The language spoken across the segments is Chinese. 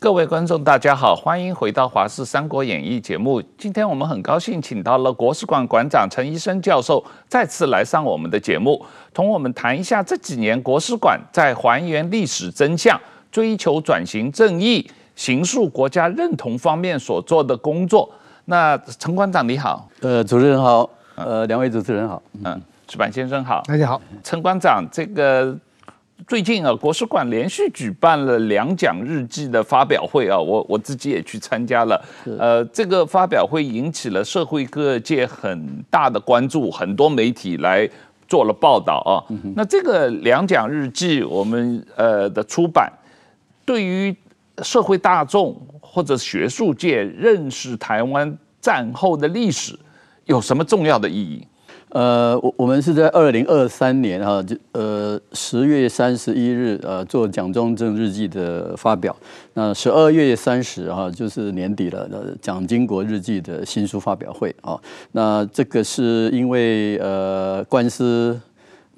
各位观众，大家好，欢迎回到《华视三国演义》节目。今天我们很高兴请到了国史馆馆长陈一生教授再次来上我们的节目，同我们谈一下这几年国史馆在还原历史真相、追求转型正义、形塑国家认同方面所做的工作。那陈馆长你好，呃，主持人好，呃，两位主持人好，嗯，石板先生好，大家好，陈馆长这个。最近啊，国史馆连续举办了两蒋日记的发表会啊，我我自己也去参加了。呃，这个发表会引起了社会各界很大的关注，很多媒体来做了报道啊。那这个两蒋日记，我们呃的出版，对于社会大众或者学术界认识台湾战后的历史，有什么重要的意义？呃，我我们是在二零二三年哈，就呃十月三十一日呃做蒋中正日记的发表，那十二月三十哈就是年底了，蒋经国日记的新书发表会。啊，那这个是因为呃官司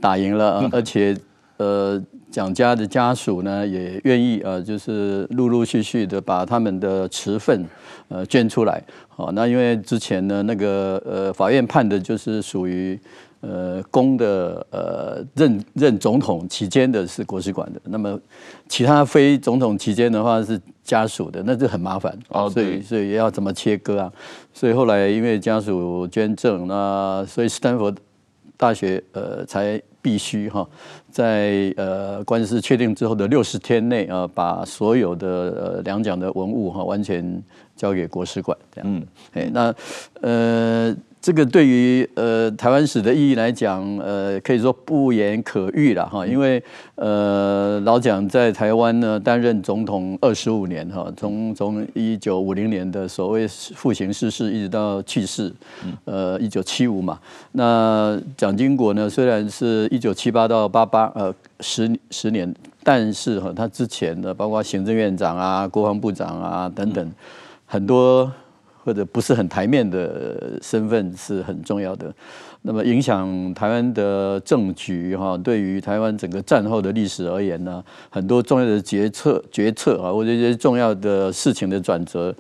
打赢了，而且呃蒋家的家属呢也愿意呃就是陆陆续续的把他们的持份呃捐出来。哦，那因为之前呢，那个呃，法院判的就是属于呃公的呃任任总统期间的是国史馆的，那么其他非总统期间的话是家属的，那就很麻烦哦，所以所以要怎么切割啊？所以后来因为家属捐赠，那所以斯坦福大学呃才必须哈，在呃官司确定之后的六十天内啊，把所有的呃两蒋的文物哈完全。交给国史馆这样，嗯，哎，那呃，这个对于呃台湾史的意义来讲，呃，可以说不言可喻了哈，因为呃老蒋在台湾呢担任总统二十五年哈，从从一九五零年的所谓复行逝世一直到去世，呃，一九七五嘛，那蒋经国呢虽然是一九七八到八八呃十十年，但是哈他之前的包括行政院长啊、国防部长啊等等。很多或者不是很台面的身份是很重要的，那么影响台湾的政局哈，对于台湾整个战后的历史而言呢，很多重要的决策决策啊，或者一些重要的事情的转折，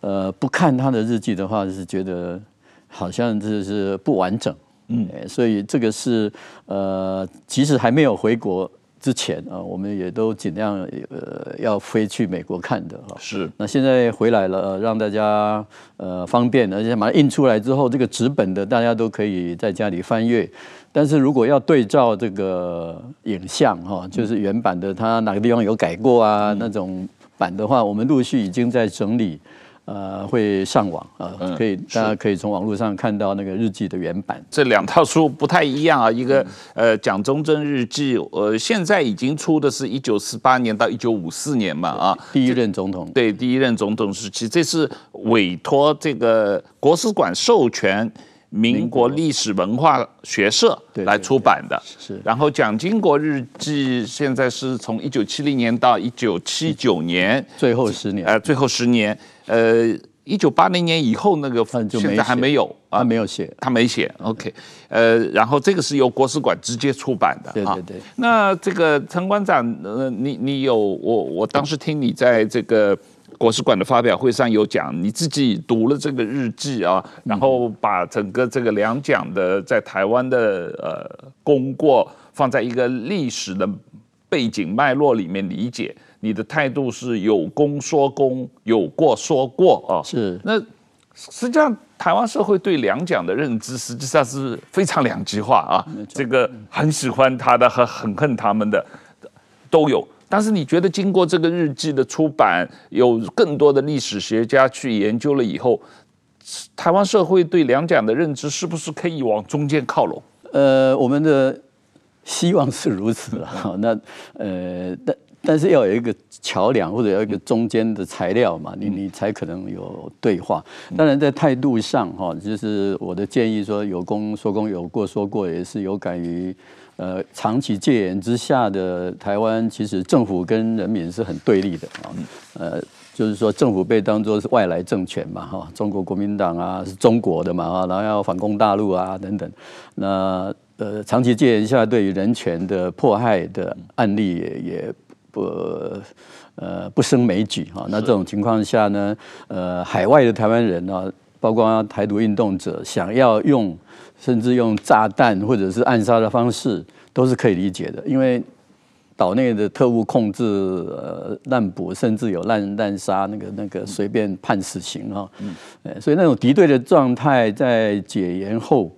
呃，不看他的日记的话，是觉得好像这是不完整，嗯，所以这个是呃，即使还没有回国。之前啊，我们也都尽量呃要飞去美国看的哈。是。那现在回来了，让大家呃方便，而且马上印出来之后，这个纸本的大家都可以在家里翻阅。但是如果要对照这个影像哈，就是原版的，它哪个地方有改过啊？那种版的话，我们陆续已经在整理。呃，会上网啊，可以，大家可以从网络上看到那个日记的原版。这两套书不太一样啊，一个呃蒋中正日记，呃现在已经出的是一九四八年到一九五四年嘛啊，第一任总统。对，第一任总统时期，这是委托这个国史馆授权民国历史文化学社来出版的。是。然后蒋经国日记现在是从一九七零年到一九七九年，最后十年。呃，最后十年。呃，一九八零年以后那个现在还没有啊，没有写，他没写。OK，呃，然后这个是由国史馆直接出版的。对对对。那这个陈馆长，呃，你你有我我当时听你在这个国史馆的发表会上有讲，你自己读了这个日记啊，然后把整个这个两蒋的在台湾的呃功过放在一个历史的背景脉络里面理解。你的态度是有功说功，有过说过啊。是。那实际上台湾社会对两蒋的认知实际上是非常两极化啊。这个很喜欢他的和很恨他们的都有。但是你觉得经过这个日记的出版，有更多的历史学家去研究了以后，台湾社会对两蒋的认知是不是可以往中间靠拢？呃，我们的希望是如此了。好，那呃，但。但是要有一个桥梁或者要一个中间的材料嘛，你你才可能有对话。当然在态度上哈，就是我的建议说，有功说功，有过说过，也是有感于呃长期戒严之下的台湾，其实政府跟人民是很对立的啊。呃，就是说政府被当作是外来政权嘛哈，中国国民党啊是中国的嘛哈，然后要反攻大陆啊等等。那呃长期戒严下对于人权的迫害的案例也也。不呃不胜枚举哈。那这种情况下呢，呃，海外的台湾人呢，包括台独运动者，想要用甚至用炸弹或者是暗杀的方式，都是可以理解的，因为。岛内的特务控制、呃滥捕，甚至有滥滥杀，那个那个随便判死刑哈。嗯，所以那种敌对的状态在解严后，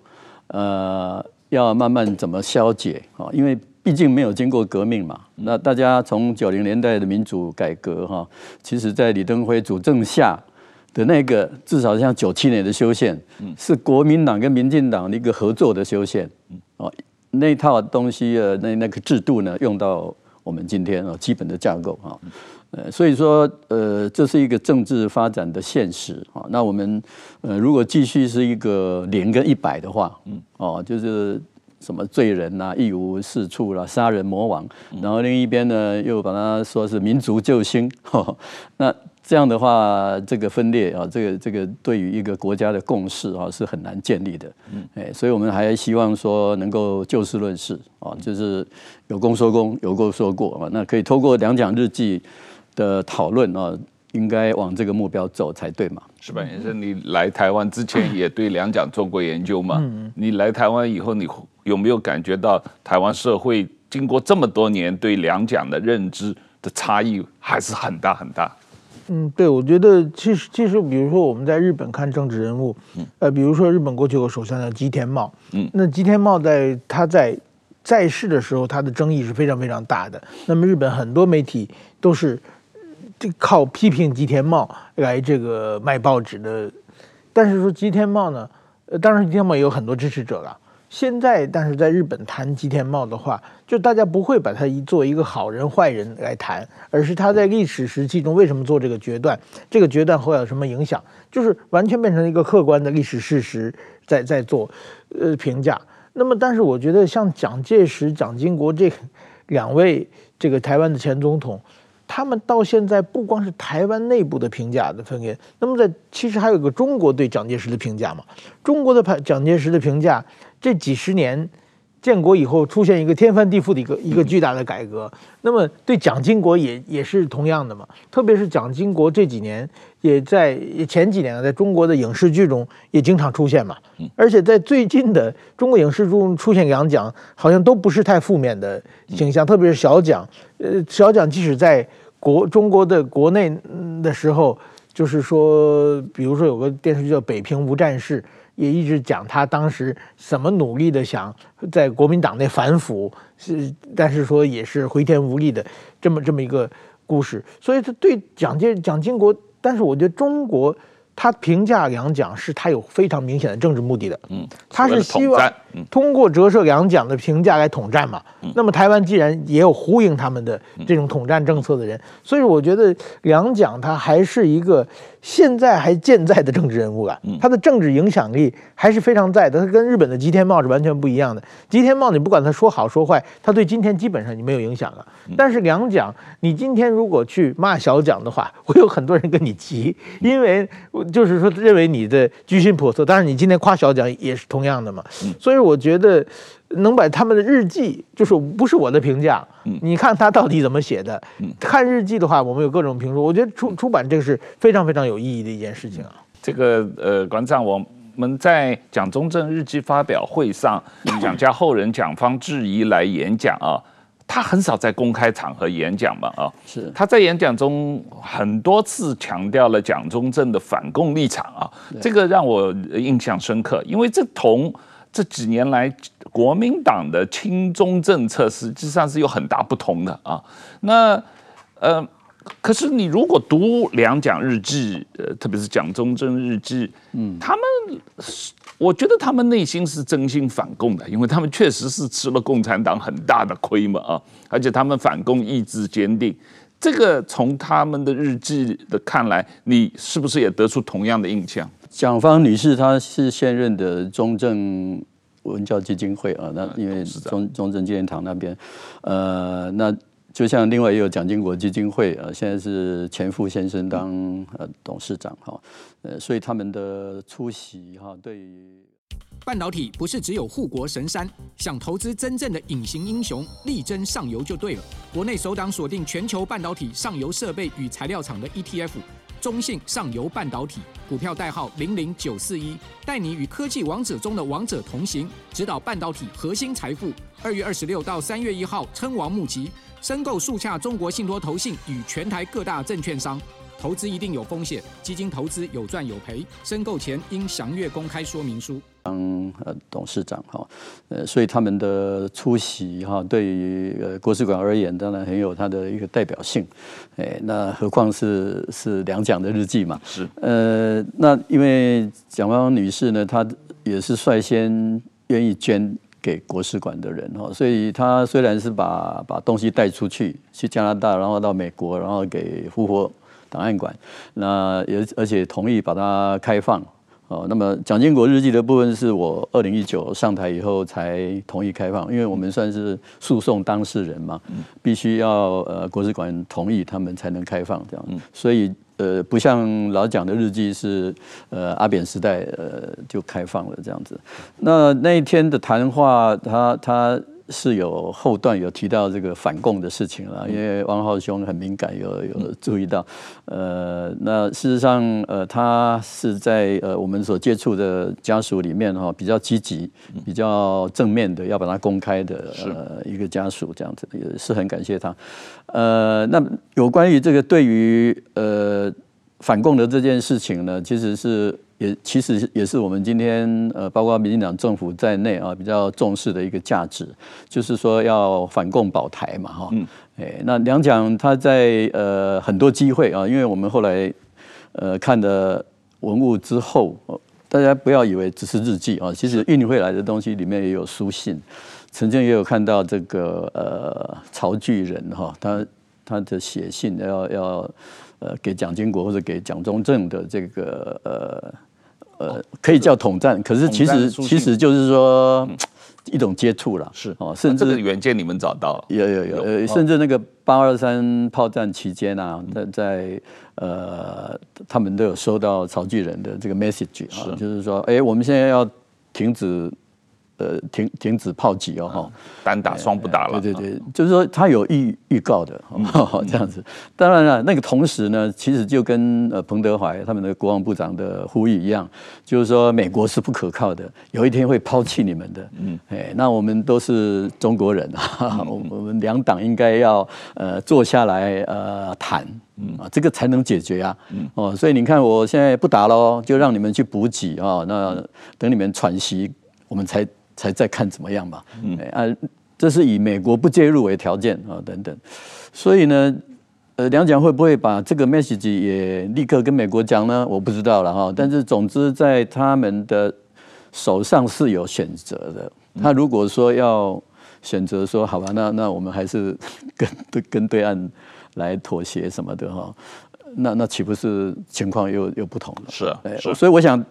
呃，要慢慢怎么消解啊？因为毕竟没有经过革命嘛。那大家从九零年代的民主改革哈，其实在李登辉主政下的那个，至少像九七年的修宪，是国民党跟民进党的一个合作的修宪，哦。那套东西呃，那那个制度呢，用到我们今天啊，基本的架构啊，呃，所以说呃，这是一个政治发展的现实啊。那我们呃，如果继续是一个零跟一百的话，嗯，哦，就是什么罪人呐、啊，一无是处啦，杀人魔王，然后另一边呢，又把它说是民族救星，呵那。这样的话，这个分裂啊，这个这个对于一个国家的共识啊，是很难建立的。哎，所以我们还希望说能够就事论事啊，就是有功说功，有过说过啊。那可以透过两蒋日记的讨论啊，应该往这个目标走才对嘛？是吧先生，你来台湾之前也对两蒋做过研究嘛？嗯你来台湾以后，你有没有感觉到台湾社会经过这么多年对两蒋的认知的差异还是很大很大？嗯，对，我觉得其实其实，比如说我们在日本看政治人物，呃，比如说日本过去有个首相叫吉田茂，嗯，那吉田茂在他在在世的时候，他的争议是非常非常大的。那么日本很多媒体都是这靠批评吉田茂来这个卖报纸的。但是说吉田茂呢，呃，当然吉田茂也有很多支持者了。现在，但是在日本谈吉田茂的话，就大家不会把他一做一个好人坏人来谈，而是他在历史时期中为什么做这个决断，这个决断会有什么影响，就是完全变成一个客观的历史事实在在做呃评价。那么，但是我觉得像蒋介石、蒋经国这两位这个台湾的前总统，他们到现在不光是台湾内部的评价的分裂，那么在其实还有一个中国对蒋介石的评价嘛，中国的蒋介石的评价。这几十年，建国以后出现一个天翻地覆的一个一个巨大的改革，那么对蒋经国也也是同样的嘛。特别是蒋经国这几年也在前几年在中国的影视剧中也经常出现嘛，而且在最近的中国影视中出现两蒋，好像都不是太负面的形象。特别是小蒋，呃，小蒋即使在国中国的国内的时候，就是说，比如说有个电视剧叫《北平无战事》。也一直讲他当时怎么努力的想在国民党内反腐，是但是说也是回天无力的这么这么一个故事，所以他对蒋介蒋经国，但是我觉得中国。他评价两蒋是他有非常明显的政治目的的，嗯，他是希望通过折射两蒋的评价来统战嘛。那么台湾既然也有呼应他们的这种统战政策的人，所以我觉得两蒋他还是一个现在还健在的政治人物啊，他的政治影响力还是非常在的。他跟日本的吉田茂是完全不一样的。吉田茂你不管他说好说坏，他对今天基本上你没有影响了。但是两蒋，你今天如果去骂小蒋的话，会有很多人跟你急，因为。就是说，认为你的居心叵测，当然你今天夸小蒋也是同样的嘛。所以我觉得能把他们的日记，就是不是我的评价，你看他到底怎么写的。看日记的话，我们有各种评说。我觉得出出版这个是非常非常有意义的一件事情啊。这个呃，馆长，我们在蒋中正日记发表会上，蒋家后人蒋方智怡来演讲啊。他很少在公开场合演讲嘛，啊，是他在演讲中很多次强调了蒋中正的反共立场啊，这个让我印象深刻，因为这同这几年来国民党的亲中政策实际上是有很大不同的啊。那呃，可是你如果读两蒋日记，呃，特别是蒋中正日记，嗯，他们是。我觉得他们内心是真心反共的，因为他们确实是吃了共产党很大的亏嘛啊，而且他们反共意志坚定。这个从他们的日记的看来，你是不是也得出同样的印象？蒋方女士她是现任的中正文教基金会啊，那因为中中正纪念堂那边，呃，那就像另外也有蒋经国基金会啊，现在是钱复先生当呃董事长哈。呃，所以他们的出席哈，对于。半导体不是只有护国神山，想投资真正的隐形英雄，力争上游就对了。国内首档锁定全球半导体上游设备与材料厂的 ETF，中信上游半导体，股票代号零零九四一，带你与科技王者中的王者同行，指导半导体核心财富。二月二十六到三月一号，称王募集，申购速洽中国信托投信与全台各大证券商。投资一定有风险，基金投资有赚有赔，申购前应详阅公开说明书。当呃董事长哈，呃，所以他们的出席哈，对于呃国史馆而言，当然很有它的一个代表性。哎，那何况是是两蒋的日记嘛？是。呃，那因为蒋万安女士呢，她也是率先愿意捐给国史馆的人哈，所以她虽然是把把东西带出去，去加拿大，然后到美国，然后给复活。档案馆，那也而且同意把它开放哦。那么蒋经国日记的部分是我二零一九上台以后才同意开放，因为我们算是诉讼当事人嘛，必须要呃国史馆同意他们才能开放这样。所以呃不像老蒋的日记是呃阿扁时代呃就开放了这样子。那那一天的谈话，他他。是有后段有提到这个反共的事情了，因为王浩兄很敏感，有有注意到，呃，那事实上，呃，他是在呃我们所接触的家属里面哈，比较积极、比较正面的，要把它公开的呃一个家属这样子，也是很感谢他。呃，那有关于这个对于呃反共的这件事情呢，其实是。也其实也是我们今天呃，包括民进党政府在内啊，比较重视的一个价值，就是说要反共保台嘛，哈。嗯。哎，那两蒋他在呃很多机会啊，因为我们后来呃看的文物之后，大家不要以为只是日记啊，其实运回来的东西里面也有书信，曾经也有看到这个呃曹巨人哈，他他的写信要要呃给蒋经国或者给蒋中正的这个呃。呃，可以叫统战，可是其实其实就是说一种接触了，是。哦，甚至原件你们找到有有有，呃，甚至那个八二三炮战期间啊，在在呃，他们都有收到曹巨仁的这个 message 啊，就是说，哎，我们现在要停止。呃，停停止炮击哦，哈，单打双不打了。对对对，就是说他有预预告的，这样子。当然了，那个同时呢，其实就跟呃彭德怀他们的国防部长的呼吁一样，就是说美国是不可靠的，有一天会抛弃你们的。嗯，哎，那我们都是中国人啊，我我们两党应该要呃坐下来呃谈，啊，这个才能解决啊。哦，所以你看，我现在不打喽，就让你们去补给啊，那等你们喘息，我们才。才再看怎么样吧，嗯，啊，这是以美国不介入为条件啊，等等，所以呢，呃，两蒋会不会把这个 message 也立刻跟美国讲呢？我不知道了哈。但是总之，在他们的手上是有选择的。他如果说要选择说好吧，那那我们还是 跟对跟对岸来妥协什么的哈，那那岂不是情况又又不同了？是啊，是啊，所以我想。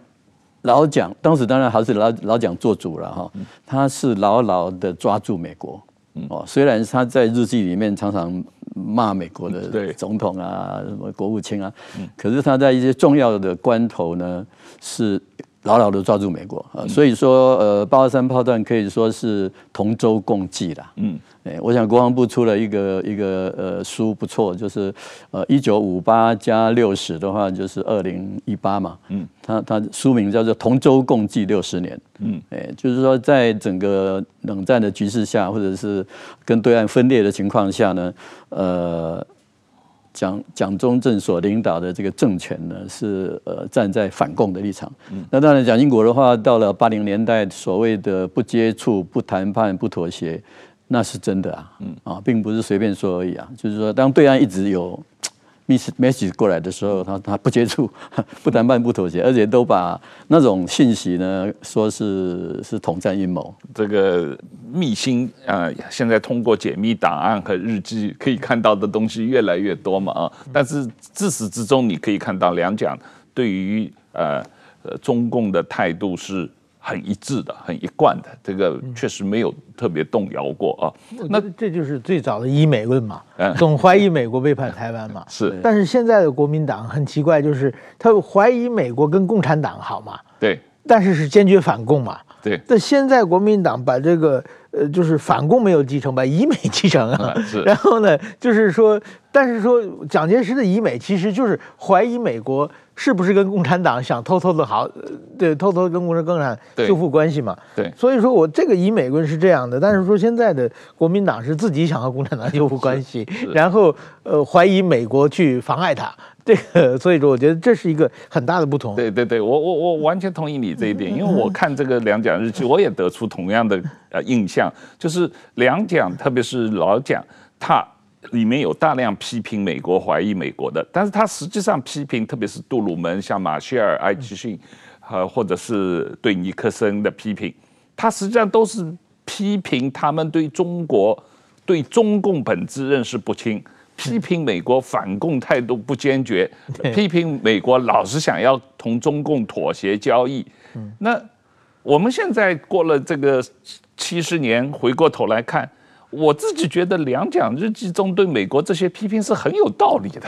老蒋当时当然还是老老蒋做主了哈，他是牢牢的抓住美国，哦，虽然他在日记里面常常骂美国的总统啊、什么国务卿啊，可是他在一些重要的关头呢是。牢牢的抓住美国啊，所以说呃，八二三炮弹可以说是同舟共济啦。嗯，哎，我想国防部出了一个一个呃书不错，就是呃一九五八加六十的话就是二零一八嘛。嗯，他他书名叫做《同舟共济六十年》。嗯，哎，就是说在整个冷战的局势下，或者是跟对岸分裂的情况下呢，呃。蒋蒋中正所领导的这个政权呢，是呃站在反共的立场。嗯、那当然，蒋经国的话，到了八零年代，所谓的不接触、不谈判、不妥协，那是真的啊，嗯、啊，并不是随便说而已啊。就是说，当对岸一直有。message 过来的时候，他他不接触、不谈判、不妥协，而且都把那种信息呢说是是统战阴谋。这个秘辛啊，现在通过解密档案和日记可以看到的东西越来越多嘛啊，但是自始至终你可以看到两蒋对于呃呃中共的态度是。很一致的，很一贯的，这个确实没有特别动摇过啊。那这就是最早的依美论嘛，总怀疑美国背叛台湾嘛。是，但是现在的国民党很奇怪，就是他怀疑美国跟共产党好嘛，对，但是是坚决反共嘛。对。但现在国民党把这个呃，就是反共没有继承，把以美继承 啊。是。然后呢，就是说，但是说蒋介石的以美其实就是怀疑美国。是不是跟共产党想偷偷的好，对，偷偷跟共产党修复关系嘛？对，对，所以说我这个以美论是这样的，但是说现在的国民党是自己想和共产党修复关系，然后呃怀疑美国去妨碍他，这个 所以说我觉得这是一个很大的不同。对对对，我我我完全同意你这一点，因为我看这个两蒋日记，我也得出同样的呃印象，就是两蒋特别是老蒋他。里面有大量批评美国、怀疑美国的，但是他实际上批评，特别是杜鲁门、像马歇尔、艾奇逊，和或者是对尼克森的批评，他实际上都是批评他们对中国、对中共本质认识不清，批评美国反共态度不坚决，批评美国老是想要同中共妥协交易。那我们现在过了这个七十年，回过头来看。我自己觉得两蒋日记中对美国这些批评是很有道理的，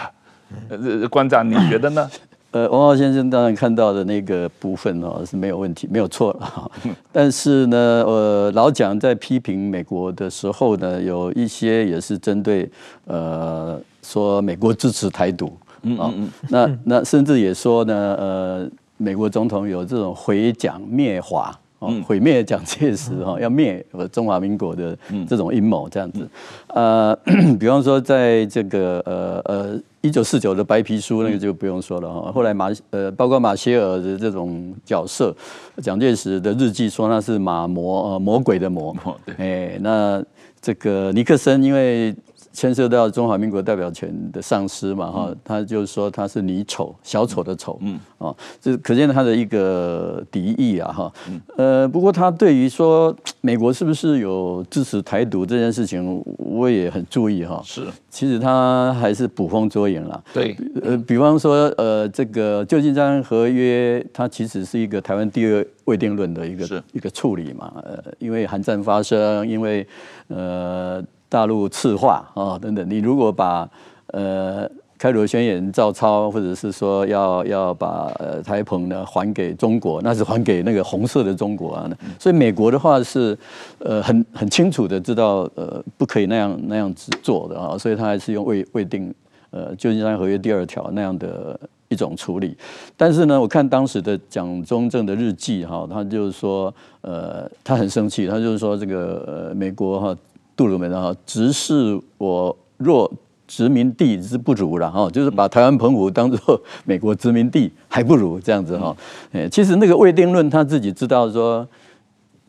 呃，馆长你觉得呢？呃，王浩先生当然看到的那个部分哦是没有问题，没有错了。但是呢，呃，老蒋在批评美国的时候呢，有一些也是针对呃说美国支持台独，嗯嗯嗯，那那甚至也说呢，呃，美国总统有这种回蒋灭华。嗯，毁灭蒋介石哈，要灭中华民国的这种阴谋这样子，呃，比方说在这个呃呃一九四九的白皮书那个就不用说了哈，后来马呃包括马歇尔的这种角色，蒋介石的日记说那是马魔呃魔鬼的魔，哎，那这个尼克森因为。牵涉到中华民国代表权的丧失嘛，哈，他就是说他是你丑小丑的丑，嗯，哦，这可见他的一个敌意啊，哈，呃，不过他对于说美国是不是有支持台独这件事情，我也很注意哈，是，其实他还是捕风捉影了，对，呃，比方说，呃，这个旧金山合约，它其实是一个台湾第二未定论的一个一个处理嘛，呃，因为韩战发生，因为呃。大陆赤化啊等等，你如果把呃开罗宣言照抄，或者是说要要把呃台澎呢还给中国，那是还给那个红色的中国啊。所以美国的话是呃很很清楚的知道呃不可以那样那样子做的啊，所以他还是用未未定呃旧金山合约第二条那样的一种处理。但是呢，我看当时的蒋中正的日记哈，他就是说呃他很生气，他就是说这个呃美国哈。杜鲁门啊，直视我若殖民地之不如了哈，就是把台湾澎湖当做美国殖民地还不如这样子哈。哎，其实那个未定论他自己知道说，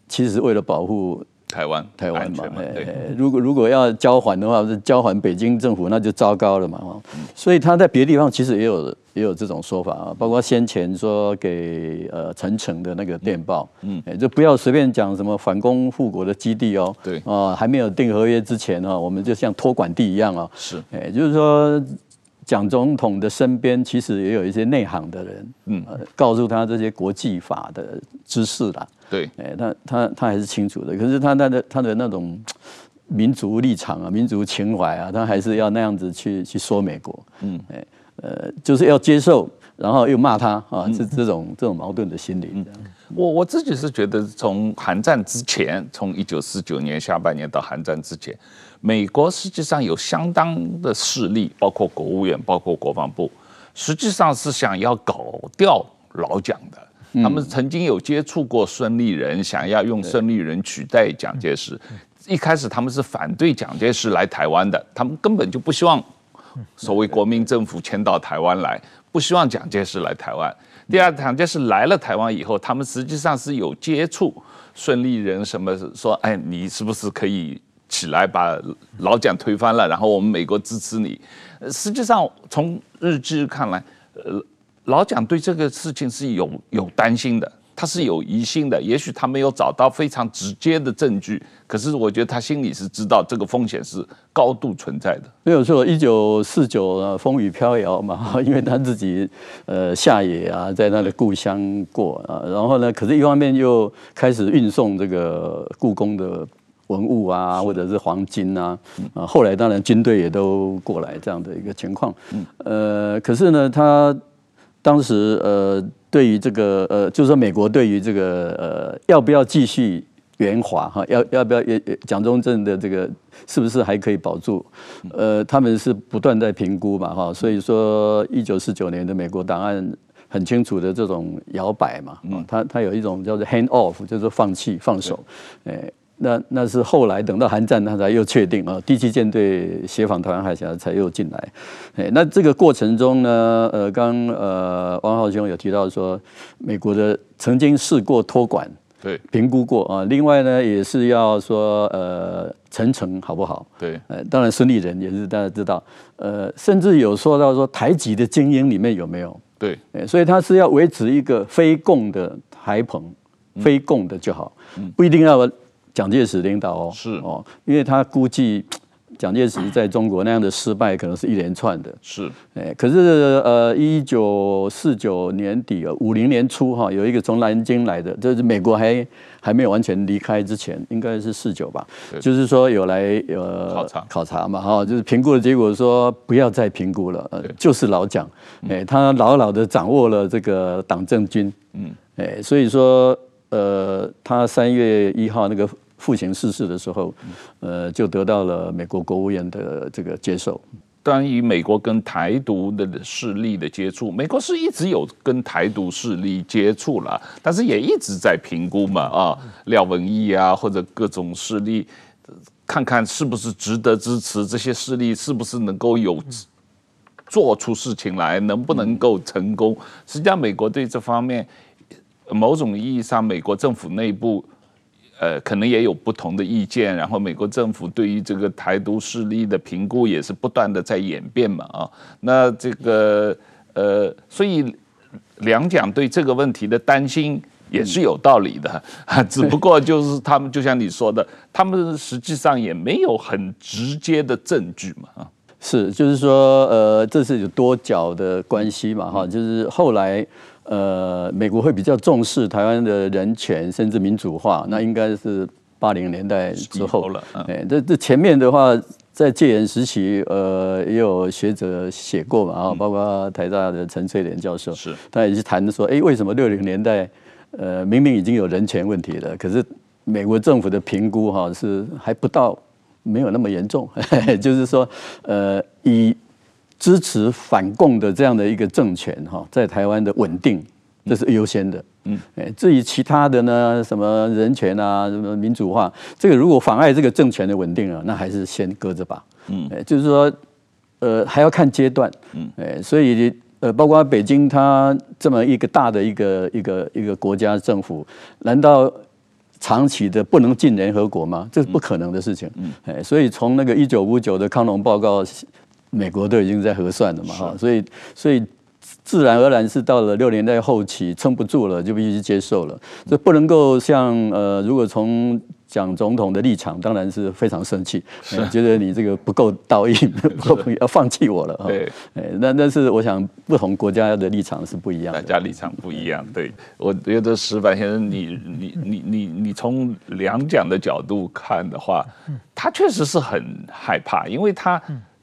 其实为了保护。台湾，台湾嘛，对如果如果要交还的话，是交还北京政府，那就糟糕了嘛。所以他在别的地方其实也有也有这种说法啊，包括先前说给呃陈诚的那个电报，嗯，就不要随便讲什么反攻复国的基地哦，对啊，还没有订合约之前哈，我们就像托管地一样啊，是，哎，就是说。蒋总统的身边其实也有一些内行的人，嗯，告诉他这些国际法的知识啦。对，哎，他他他还是清楚的。可是他他的他的那种民族立场啊，民族情怀啊，他还是要那样子去去说美国。嗯，哎，呃，就是要接受，然后又骂他啊，这这种这种矛盾的心理。我我自己是觉得，从韩战之前，从一九四九年下半年到韩战之前。美国实际上有相当的势力，包括国务院，包括国防部，实际上是想要搞掉老蒋的。他们曾经有接触过孙立人，想要用孙立人取代蒋介石。一开始他们是反对蒋介石来台湾的，他们根本就不希望所谓国民政府迁到台湾来，不希望蒋介石来台湾。第二，蒋介石来了台湾以后，他们实际上是有接触孙立人，什么说，哎，你是不是可以？起来把老蒋推翻了，然后我们美国支持你。实际上，从日记看来，呃，老蒋对这个事情是有有担心的，他是有疑心的。也许他没有找到非常直接的证据，可是我觉得他心里是知道这个风险是高度存在的。没有错，一九四九风雨飘摇嘛，因为他自己呃下野啊，在他的故乡过啊，然后呢，可是一方面又开始运送这个故宫的。文物啊，或者是黄金啊，啊，后来当然军队也都过来这样的一个情况。呃，可是呢，他当时呃对于这个呃，就是说美国对于这个呃，要不要继续援华哈，要要不要也蒋中正的这个是不是还可以保住？呃，他们是不断在评估嘛哈，所以说一九四九年的美国档案很清楚的这种摇摆嘛，嗯，他他有一种叫做 hand off，就是放弃放手，哎。那那是后来等到韩战，他才又确定啊，第七舰队协防台湾海峡才又进来。哎，那这个过程中呢，呃，刚呃汪浩兄有提到说，美国的曾经试过托管，对，评估过啊。另外呢，也是要说呃陈诚好不好？对，呃，当然孙立人也是大家知道，呃，甚至有说到说台籍的精英里面有没有？对，所以他是要维持一个非共的台澎，非共的就好，不一定要。蒋介石领导哦，是。哦，因为他估计 蒋介石在中国那样的失败，可能是一连串的。是，哎，可是呃，一九四九年底五零年初哈，有一个从南京来的，就是美国还还没有完全离开之前，应该是四九吧，就是说有来呃考察。考察嘛哈，就是评估的结果说不要再评估了，呃，就是老蒋，哎，他牢牢的掌握了这个党政军，嗯，哎，所以说呃，他三月一号那个。父亲逝世的时候，呃，就得到了美国国务院的这个接受。关于美国跟台独的势力的接触，美国是一直有跟台独势力接触了，但是也一直在评估嘛，啊，廖文毅啊，或者各种势力，看看是不是值得支持，这些势力是不是能够有做出事情来，能不能够成功？实际上，美国对这方面，某种意义上，美国政府内部。呃，可能也有不同的意见，然后美国政府对于这个台独势力的评估也是不断的在演变嘛，啊，那这个呃，所以两蒋对这个问题的担心也是有道理的，只不过就是他们就像你说的，他们实际上也没有很直接的证据嘛，啊，是，就是说，呃，这是有多角的关系嘛，哈，就是后来。呃，美国会比较重视台湾的人权，甚至民主化，那应该是八零年代之后了。哎，这这前面的话，在戒严时期，呃，也有学者写过嘛，啊，包括台大的陈翠莲教授，是，他也是谈的说，哎，为什么六零年代，呃，明明已经有人权问题了，可是美国政府的评估哈是还不到，没有那么严重，就是说，呃，以。支持反共的这样的一个政权哈，在台湾的稳定，这是优先的。嗯，哎，至于其他的呢，什么人权啊，什么民主化，这个如果妨碍这个政权的稳定啊，那还是先搁着吧。嗯，哎，就是说，呃，还要看阶段。嗯，哎，所以呃，包括北京，它这么一个大的一个一个一个国家政府，难道长期的不能进联合国吗？这是不可能的事情。嗯，哎，所以从那个一九五九的康龙报告。美国都已经在核算了嘛，哈，所以所以自然而然是到了六年代后期撑不住了，就必须接受了。这不能够像呃，如果从蒋总统的立场，当然是非常生气，觉得你这个不够道义，不够要放弃我了。对，那但是我想不同国家的立场是不一样的，大家立场不一样。对，我觉得石板先生，你你你你你从两蒋的角度看的话，他确实是很害怕，因为他。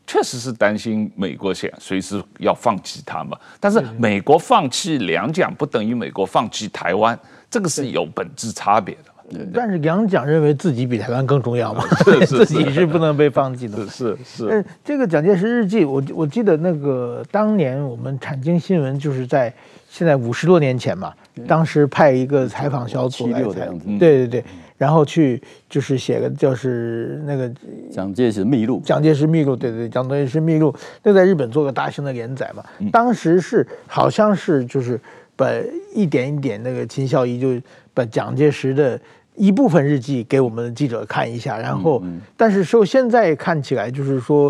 确实是担心美国想随时要放弃他嘛，但是美国放弃两蒋不等于美国放弃台湾，这个是有本质差别的嘛。但是两蒋认为自己比台湾更重要嘛，自己是。不能被放弃的。是是。是这个蒋介石日记，我我记得那个当年我们产经新闻就是在现在五十多年前嘛，当时派一个采访小组来采，对对对。然后去就是写个就是那个蒋介石秘录，蒋介石秘录，对对，蒋介石秘录，那在日本做个大型的连载嘛。当时是好像是就是把一点一点那个秦孝仪就把蒋介石的一部分日记给我们的记者看一下，然后但是受现在看起来就是说，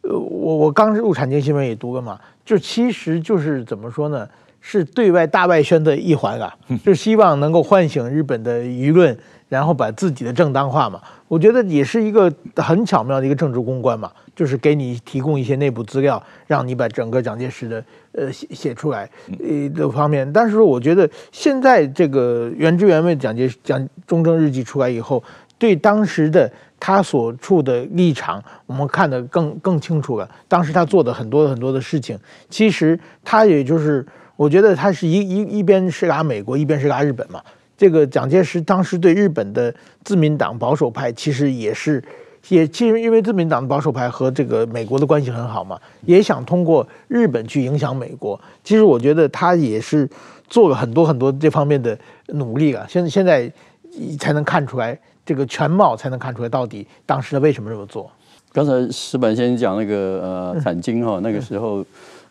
呃，我我刚入产经新闻也读了嘛，就其实就是怎么说呢，是对外大外宣的一环啊，就希望能够唤醒日本的舆论。然后把自己的正当化嘛，我觉得也是一个很巧妙的一个政治公关嘛，就是给你提供一些内部资料，让你把整个蒋介石的呃写写出来呃的方面。但是，我觉得现在这个原汁原味蒋介石蒋中正日记出来以后，对当时的他所处的立场，我们看得更更清楚了。当时他做的很多很多的事情，其实他也就是我觉得他是一一一边是拉美国，一边是拉日本嘛。这个蒋介石当时对日本的自民党保守派，其实也是也其实因为自民党的保守派和这个美国的关系很好嘛，也想通过日本去影响美国。其实我觉得他也是做了很多很多这方面的努力啊。现在现在才能看出来这个全貌，才能看出来到底当时他为什么这么做。刚才石板先生讲那个呃产经哈，那个时候。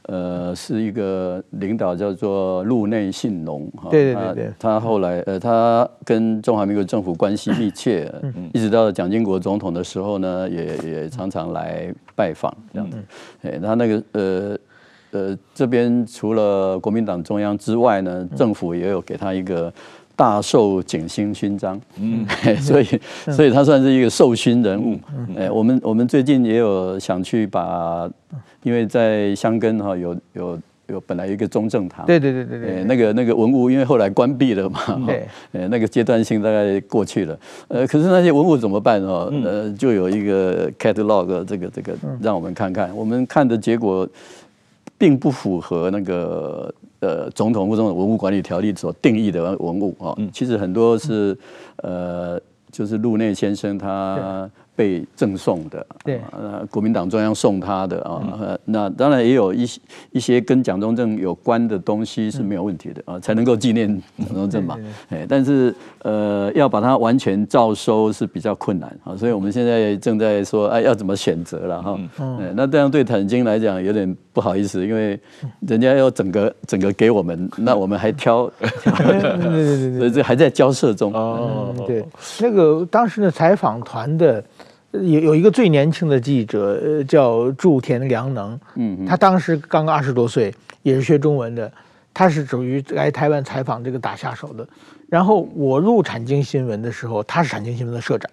呃，是一个领导叫做陆内信农哈，对对对对，他后来呃，他跟中华民国政府关系密切，一直到蒋经国总统的时候呢，也也常常来拜访这样子。哎，他那个呃呃这边除了国民党中央之外呢，政府也有给他一个。大受景星勋章，嗯，所以所以他算是一个受勋人物。哎，我们我们最近也有想去把，因为在香根哈有有有本来有一个中正堂，对对对对对，那个那个文物因为后来关闭了嘛，对，那个阶段性大概过去了。呃，可是那些文物怎么办哦？呃，就有一个 catalog 这个这个让我们看看，我们看的结果并不符合那个。呃，总统府这种文物管理条例所定义的文物啊，其实很多是呃，就是鹿内先生他。被赠送的，对，呃，国民党中央送他的啊，嗯、那当然也有一些一些跟蒋中正有关的东西是没有问题的啊，才能够纪念蒋中正嘛，哎，但是呃，要把它完全照收是比较困难啊，所以我们现在正在说，哎，要怎么选择了哈，嗯，那这样对产经来讲有点不好意思，因为人家要整个整个给我们，那我们还挑，对对对，所以这还在交涉中。哦，对，那个当时的采访团的。有有一个最年轻的记者，呃，叫驻田良能，嗯，他当时刚刚二十多岁，也是学中文的，他是属于来台湾采访这个打下手的。然后我入产经新闻的时候，他是产经新闻的社长，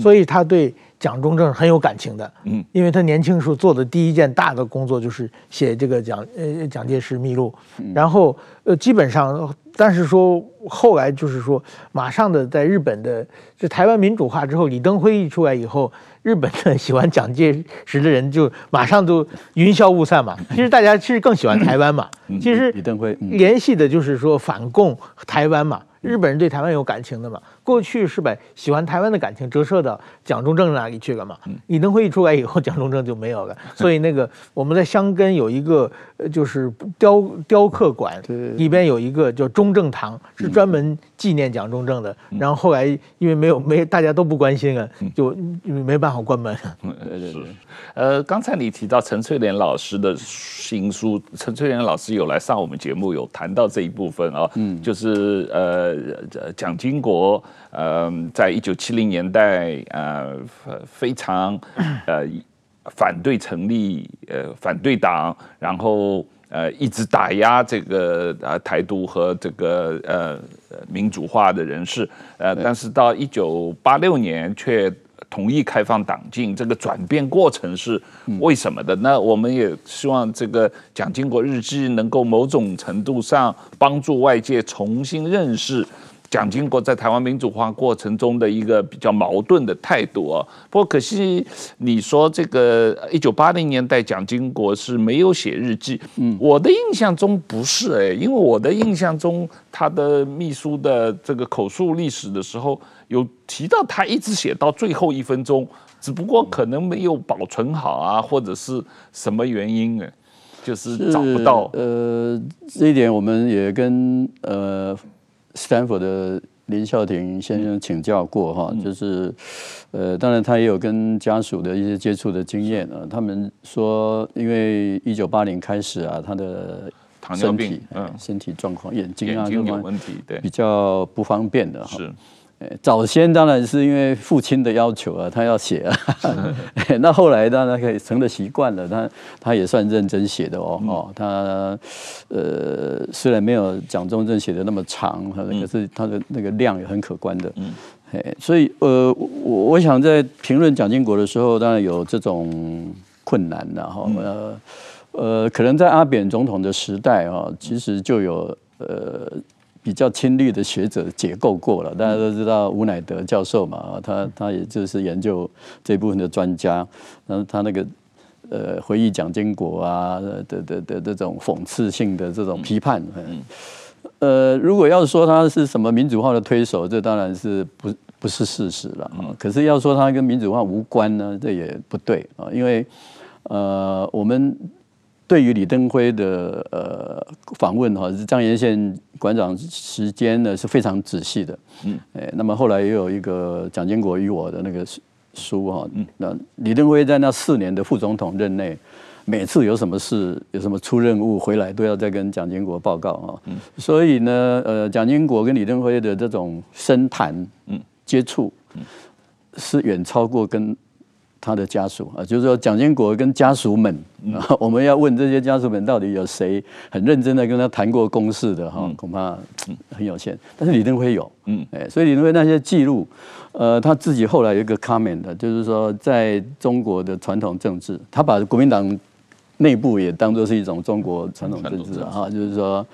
所以他对蒋中正很有感情的，嗯，因为他年轻时候做的第一件大的工作就是写这个蒋呃蒋介石秘录，然后呃基本上。但是说后来就是说，马上的在日本的这台湾民主化之后，李登辉一出来以后，日本的喜欢蒋介石的人就马上都云消雾散嘛。其实大家其实更喜欢台湾嘛。其实李登辉联系的就是说反共台湾嘛。日本人对台湾有感情的嘛。过去是把喜欢台湾的感情折射到蒋中正那里去了嘛。李登辉一出来以后，蒋中正就没有了。所以那个我们在箱根有一个就是雕雕刻馆，里边有一个叫中正堂，是专门纪念蒋中正的。然后后来因为没有没大家都不关心了，就没办法关门。是，呃，刚才你提到陈翠莲老师的新书，陈翠莲老师有来上我们节目，有谈到这一部分啊，嗯，就是呃蒋经国。呃，在一九七零年代，呃，非常呃反对成立呃反对党，然后呃一直打压这个呃台独和这个呃民主化的人士，呃，但是到一九八六年却同意开放党禁，这个转变过程是为什么的？那我们也希望这个蒋经国日记能够某种程度上帮助外界重新认识。蒋经国在台湾民主化过程中的一个比较矛盾的态度啊，不过可惜你说这个一九八零年代蒋经国是没有写日记，嗯，我的印象中不是哎，因为我的印象中他的秘书的这个口述历史的时候有提到他一直写到最后一分钟，只不过可能没有保存好啊，或者是什么原因哎，就是找不到。呃，这一点我们也跟呃。斯坦福的林孝廷先生请教过哈，就是，呃，当然他也有跟家属的一些接触的经验啊。他们说，因为一九八零开始啊，他的身体，嗯，身体状况，眼睛啊，有问题，对，比较不方便的哈。是。早先当然是因为父亲的要求啊，他要写啊。那后来当然可以成了习惯了，他他也算认真写的哦。哦，他呃虽然没有蒋中正写的那么长，可是他的那个量也很可观的。嗯。所以呃，我我想在评论蒋经国的时候，当然有这种困难的哈。呃呃，可能在阿扁总统的时代啊，其实就有呃。比较亲绿的学者解构过了，大家都知道吴乃德教授嘛，他他也就是研究这部分的专家，然后他那个呃回忆蒋经国啊的的的这种讽刺性的这种批判。嗯，呃，如果要说他是什么民主化的推手，这当然是不不是事实了啊。可是要说他跟民主化无关呢，这也不对啊，因为呃我们。对于李登辉的呃访问哈，是张延宪馆长时间呢是非常仔细的，嗯，哎，那么后来也有一个蒋经国与我的那个书哈，嗯，那李登辉在那四年的副总统任内，每次有什么事，有什么出任务回来，都要再跟蒋经国报告啊，嗯，所以呢，呃，蒋经国跟李登辉的这种深谈，嗯，接触，是远超过跟。他的家属啊，就是说蒋经国跟家属们，我们要问这些家属们到底有谁很认真的跟他谈过公事的哈，恐怕很有限。但是李登辉有，嗯，哎，所以李登辉那些记录，呃，他自己后来有一个 comment 的，就是说在中国的传统政治，他把国民党内部也当做是一种中国传统政治啊，就是说，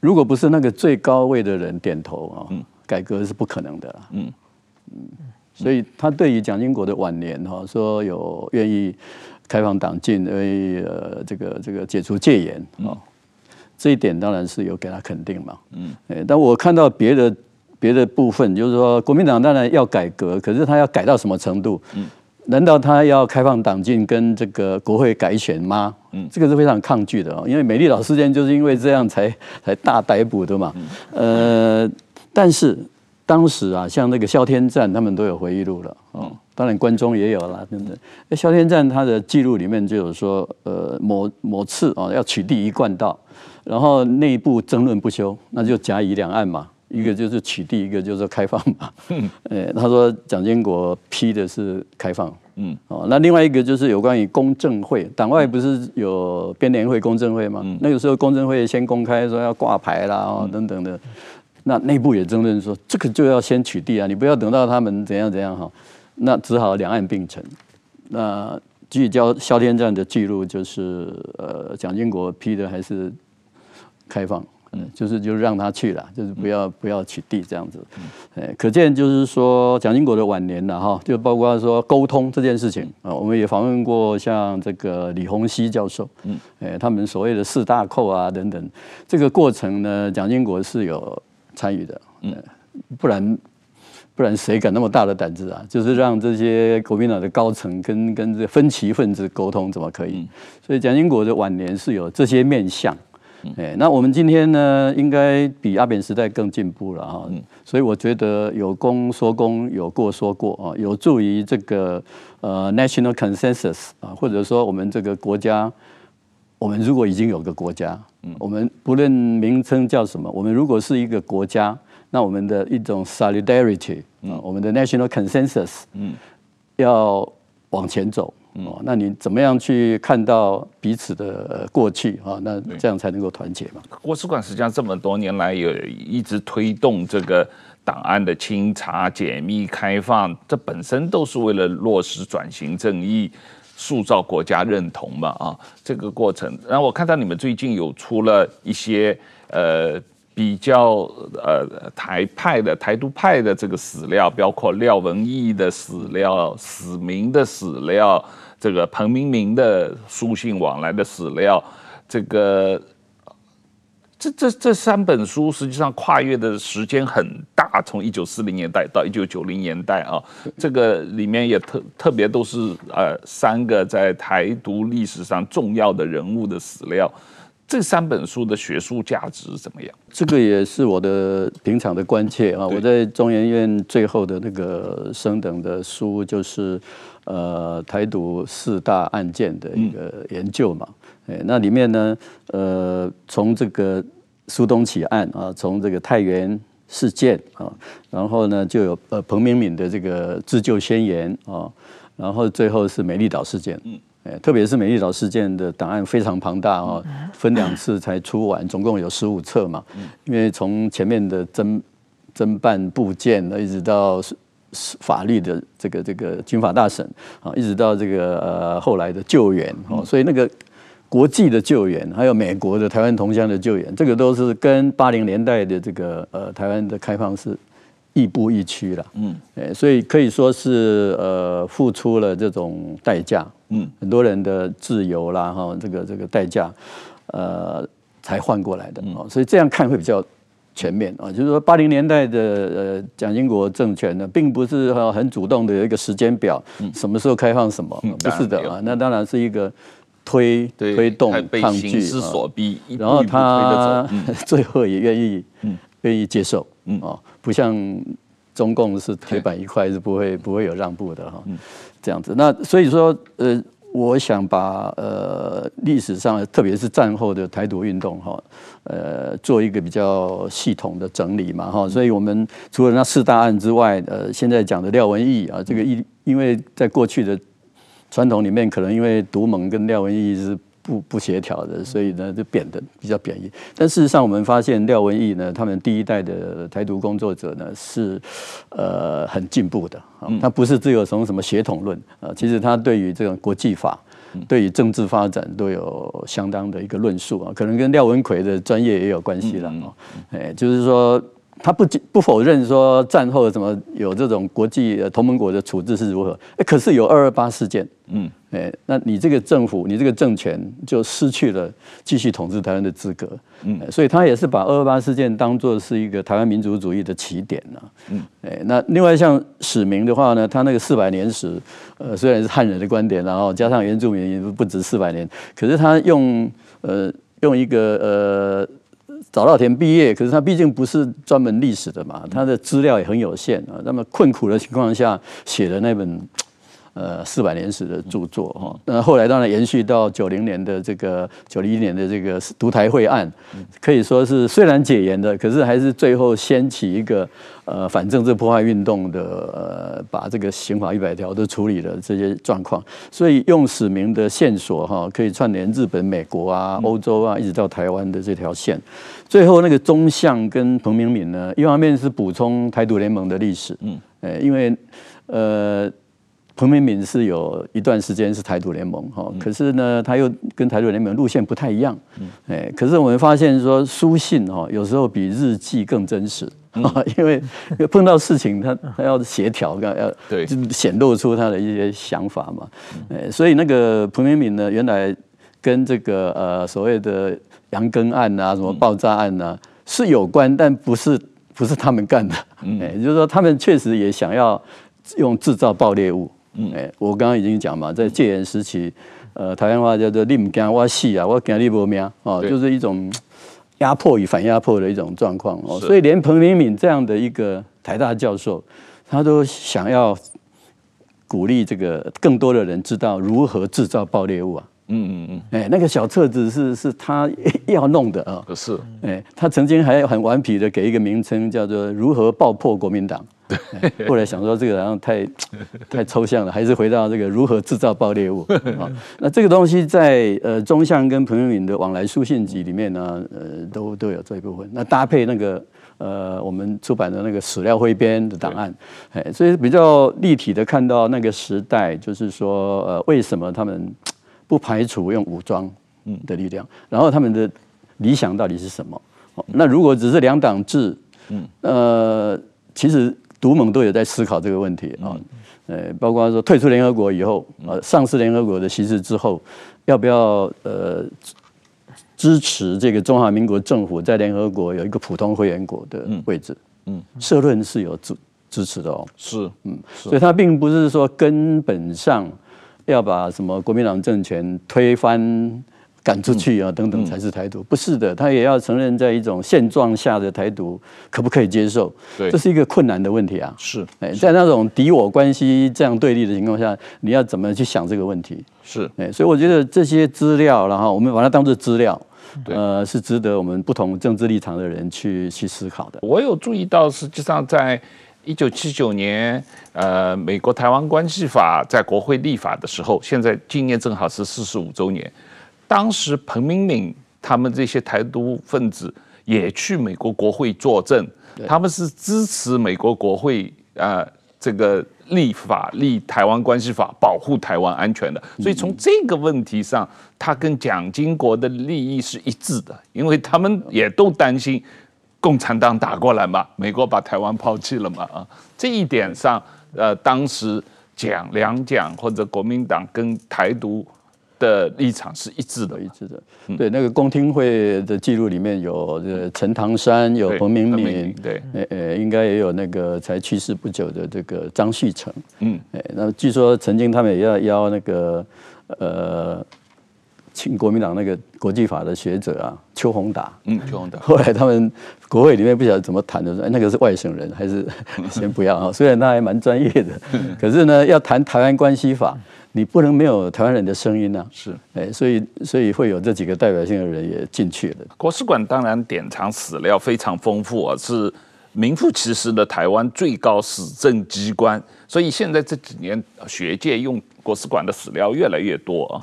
如果不是那个最高位的人点头啊，改革是不可能的，嗯嗯。所以他对于蒋经国的晚年哈，说有愿意开放党禁，愿意呃这个这个解除戒严啊，这一点当然是有给他肯定嘛。嗯，但我看到别的别的部分，就是说国民党当然要改革，可是他要改到什么程度？嗯，难道他要开放党禁跟这个国会改选吗？嗯，这个是非常抗拒的哦，因为美丽岛事件就是因为这样才才大逮捕的嘛。呃，但是。当时啊，像那个萧天赞，他们都有回忆录了哦。当然，关中也有了，等等。萧天赞他的记录里面就有说，呃，某某次啊，要取缔一贯道，然后内部争论不休，那就甲乙两岸嘛，一个就是取缔，一个就是开放嘛。嗯，他说蒋经国批的是开放，嗯，哦，那另外一个就是有关于公正会，党外不是有编联会、公正会吗？那个时候公正会先公开说要挂牌啦，哦，等等的。那内部也争论说，这个就要先取缔啊，你不要等到他们怎样怎样哈，那只好两岸并存。那据交萧天赞的记录，就是呃，蒋经国批的还是开放，嗯，就是就让他去了，就是不要不要取缔这样子。哎，可见就是说蒋经国的晚年了哈，就包括说沟通这件事情啊，我们也访问过像这个李鸿熙教授，嗯，哎，他们所谓的四大寇啊等等，这个过程呢，蒋经国是有。参与的，嗯，不然不然谁敢那么大的胆子啊？就是让这些国民党的高层跟跟这分歧分子沟通，怎么可以？所以蒋经国的晚年是有这些面相，哎，那我们今天呢，应该比阿扁时代更进步了哈。所以我觉得有功说功，有过说过啊，有助于这个呃 national consensus 啊，或者说我们这个国家。我们如果已经有个国家，嗯，我们不论名称叫什么，我们如果是一个国家，那我们的一种 solidarity，嗯，我们的 national consensus，嗯，要往前走，哦，那你怎么样去看到彼此的过去啊？那这样才能够团结嘛。国史馆实际上这么多年来也一直推动这个档案的清查、解密、开放，这本身都是为了落实转型正义。塑造国家认同嘛啊，这个过程。然后我看到你们最近有出了一些呃比较呃台派的台独派的这个史料，包括廖文毅的史料、史明的史料，这个彭明明的书信往来的史料，这个。这这这三本书实际上跨越的时间很大，从一九四零年代到一九九零年代啊，这个里面也特特别都是呃三个在台独历史上重要的人物的史料。这三本书的学术价值怎么样？这个也是我的平常的关切啊。我在中研院最后的那个升等的书就是呃台独四大案件的一个研究嘛。哎，那里面呢，呃，从这个苏东起案啊，从这个太原事件啊，然后呢，就有呃彭明敏的这个自救宣言啊，然后最后是美丽岛事件，嗯，哎，特别是美丽岛事件的档案非常庞大啊，分两次才出完，总共有十五册嘛，因为从前面的侦侦办部件，一直到法律的这个这个军法大审啊，一直到这个呃后来的救援哦，所以那个。国际的救援，还有美国的台湾同乡的救援，这个都是跟八零年代的这个呃台湾的开放是亦步亦趋了。嗯，哎，所以可以说是呃付出了这种代价。嗯，很多人的自由啦，哈，这个这个代价，呃，才换过来的。哦，所以这样看会比较。全面啊，就是说八零年代的呃蒋经国政权呢，并不是很主动的有一个时间表，什么时候开放什么，不是的啊，那当然是一个推推动抗拒啊，然后他 最后也愿意愿意接受啊，不像中共是铁板一块，是不会不会有让步的哈，这样子。那所以说呃。我想把呃历史上，特别是战后的台独运动哈，呃做一个比较系统的整理嘛哈，所以我们除了那四大案之外，呃现在讲的廖文毅啊，这个因因为在过去的传统里面，可能因为独盟跟廖文毅是。不不协调的，所以呢就贬的比较贬义。但事实上，我们发现廖文毅呢，他们第一代的台独工作者呢是呃很进步的啊，他不是只有从什么协统论啊，其实他对于这种国际法、对于政治发展都有相当的一个论述啊，可能跟廖文奎的专业也有关系了啊。哎，就是说。他不不否认说战后什么有这种国际同盟国的处置是如何，哎，可是有二二八事件，嗯，哎，那你这个政府，你这个政权就失去了继续统治台湾的资格，嗯，所以他也是把二二八事件当作是一个台湾民族主义的起点呢，嗯，哎，那另外像史明的话呢，他那个四百年史，呃，虽然是汉人的观点，然后加上原住民也不止四百年，可是他用呃用一个呃。早稻田毕业，可是他毕竟不是专门历史的嘛，他的资料也很有限啊。那么困苦的情况下写的那本呃四百年史的著作哈，那后来当然延续到九零年的这个九一年的这个独台会案，可以说是虽然解严的，可是还是最后掀起一个。呃，反政治破坏运动的呃，把这个刑法一百条都处理了这些状况，所以用史明的线索哈，可以串联日本、美国啊、欧洲啊，一直到台湾的这条线。最后那个中相跟彭明敏呢，一方面是补充台独联盟的历史，嗯，呃，因为呃。彭明敏是有一段时间是台独联盟哈，可是呢，他又跟台独联盟路线不太一样，哎，可是我们发现说书信哈，有时候比日记更真实，因为碰到事情他他要协调，要对，就显露出他的一些想法嘛，哎，所以那个彭明敏呢，原来跟这个呃所谓的杨根案啊，什么爆炸案啊是有关，但不是不是他们干的，哎，就是说他们确实也想要用制造爆裂物。嗯，哎，我刚刚已经讲嘛，在戒严时期，呃，台湾话叫做“你唔惊我死啊，我惊你无命”哦，就是一种压迫与反压迫的一种状况哦。所以连彭明敏这样的一个台大教授，他都想要鼓励这个更多的人知道如何制造爆裂物啊。嗯嗯嗯，哎，那个小册子是是他要弄的啊。可是，哎，他曾经还很顽皮的给一个名称，叫做“如何爆破国民党”。对，后来想说这个好像太太抽象了，还是回到这个如何制造爆裂物啊？那这个东西在呃中相跟彭永敏的往来书信集里面呢，呃都都有这一部分。那搭配那个呃我们出版的那个史料汇编的档案，哎，所以比较立体的看到那个时代，就是说呃为什么他们不排除用武装嗯。的力量，然后他们的理想到底是什么？那如果只是两党制，嗯。呃其实。独盟都有在思考这个问题啊，呃，包括说退出联合国以后，呃，丧失联合国的席次之后，要不要呃支持这个中华民国政府在联合国有一个普通会员国的位置？嗯，社论是有支支持的哦，是，嗯，所以它并不是说根本上要把什么国民党政权推翻。赶出去啊，等等才是台独，不是的，他也要承认在一种现状下的台独可不可以接受？对，这是一个困难的问题啊。是，哎，在那种敌我关系这样对立的情况下，你要怎么去想这个问题？是，哎，所以我觉得这些资料，然后我们把它当做资料，呃，是值得我们不同政治立场的人去去思考的。我有注意到，实际上在一九七九年，呃，美国台湾关系法在国会立法的时候，现在今年正好是四十五周年。当时彭明敏他们这些台独分子也去美国国会作证，他们是支持美国国会啊、呃、这个立法立台湾关系法，保护台湾安全的。所以从这个问题上，他跟蒋经国的利益是一致的，因为他们也都担心共产党打过来嘛，美国把台湾抛弃了嘛啊，这一点上，呃，当时蒋两蒋或者国民党跟台独的立场是一致的，一致的。对，那个公听会的记录里面有这个陈唐山，有彭明敏，对，呃呃，应该也有那个才去世不久的这个张旭成，嗯，哎，那据说曾经他们也要邀那个呃。请国民党那个国际法的学者啊，邱宏达，嗯，邱宏达。后来他们国会里面不晓得怎么谈的，说那个是外省人，还是 先不要啊？虽然他还蛮专业的，可是呢，要谈台湾关系法，你不能没有台湾人的声音啊。是，哎，所以所以会有这几个代表性的人也进去了。国史馆当然典藏史料非常丰富啊，是名副其实的台湾最高史政机关。所以现在这几年学界用国史馆的史料越来越多啊。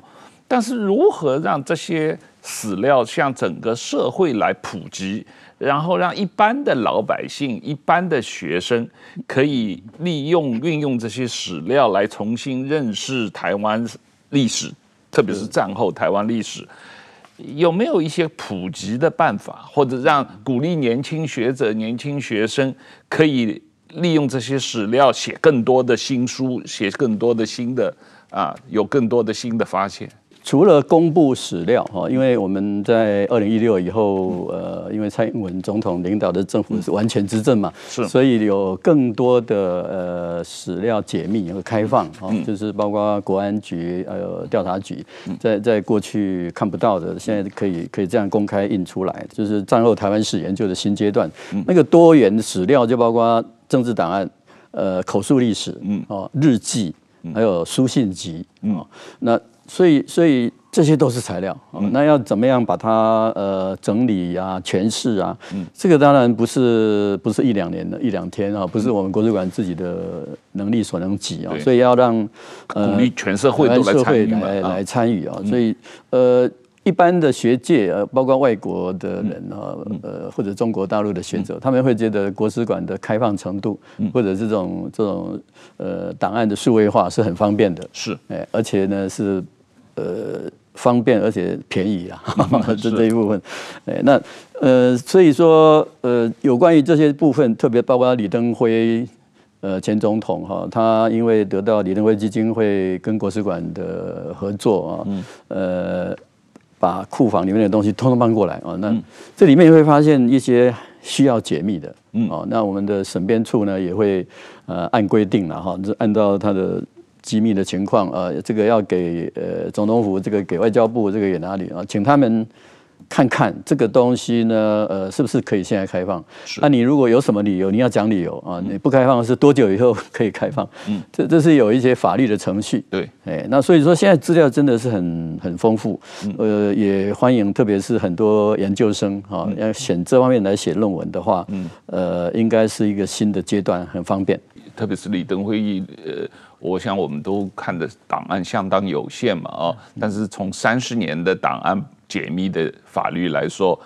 但是如何让这些史料向整个社会来普及，然后让一般的老百姓、一般的学生可以利用、运用这些史料来重新认识台湾历史，特别是战后台湾历史，有没有一些普及的办法，或者让鼓励年轻学者、年轻学生可以利用这些史料写更多的新书，写更多的新的啊，有更多的新的发现？除了公布史料哈，因为我们在二零一六以后，呃，因为蔡英文总统领导的政府是完全执政嘛，是，所以有更多的呃史料解密和开放啊，就是包括国安局还有调查局，在在过去看不到的，现在可以可以这样公开印出来，就是战后台湾史研究的新阶段。那个多元史料就包括政治档案、呃口述历史、嗯。哦日记，还有书信集，嗯。那。所以，所以这些都是材料。嗯、那要怎么样把它呃整理啊、诠释啊？嗯，这个当然不是不是一两年的一两天啊，不是我们国史馆自己的能力所能及啊。所以要让呃鼓励全社会都来参与来来参与啊。所以呃，一般的学界呃，包括外国的人啊，呃或者中国大陆的学者，他们会觉得国史馆的开放程度，或者这种这种呃档案的数位化是很方便的。是，哎，而且呢是。呃，方便而且便宜啊，这这一部分，哎，那呃，所以说呃，有关于这些部分，特别包括李登辉呃前总统哈，他因为得到李登辉基金会跟国史馆的合作啊，呃，把库房里面的东西通通搬过来啊，那这里面也会发现一些需要解密的，嗯，哦，那我们的审编处呢也会呃按规定了哈，就按照他的。机密的情况，呃，这个要给呃总统府，这个给外交部，这个给哪里啊？请他们看看这个东西呢，呃，是不是可以现在开放？那、啊、你如果有什么理由，你要讲理由啊，你不开放是多久以后可以开放？嗯，这这是有一些法律的程序。对，哎，那所以说现在资料真的是很很丰富，呃，也欢迎，特别是很多研究生啊，要选这方面来写论文的话，嗯，呃，应该是一个新的阶段，很方便。特别是李登辉，呃。我想我们都看的档案相当有限嘛，啊，但是从三十年的档案解密的法律来说，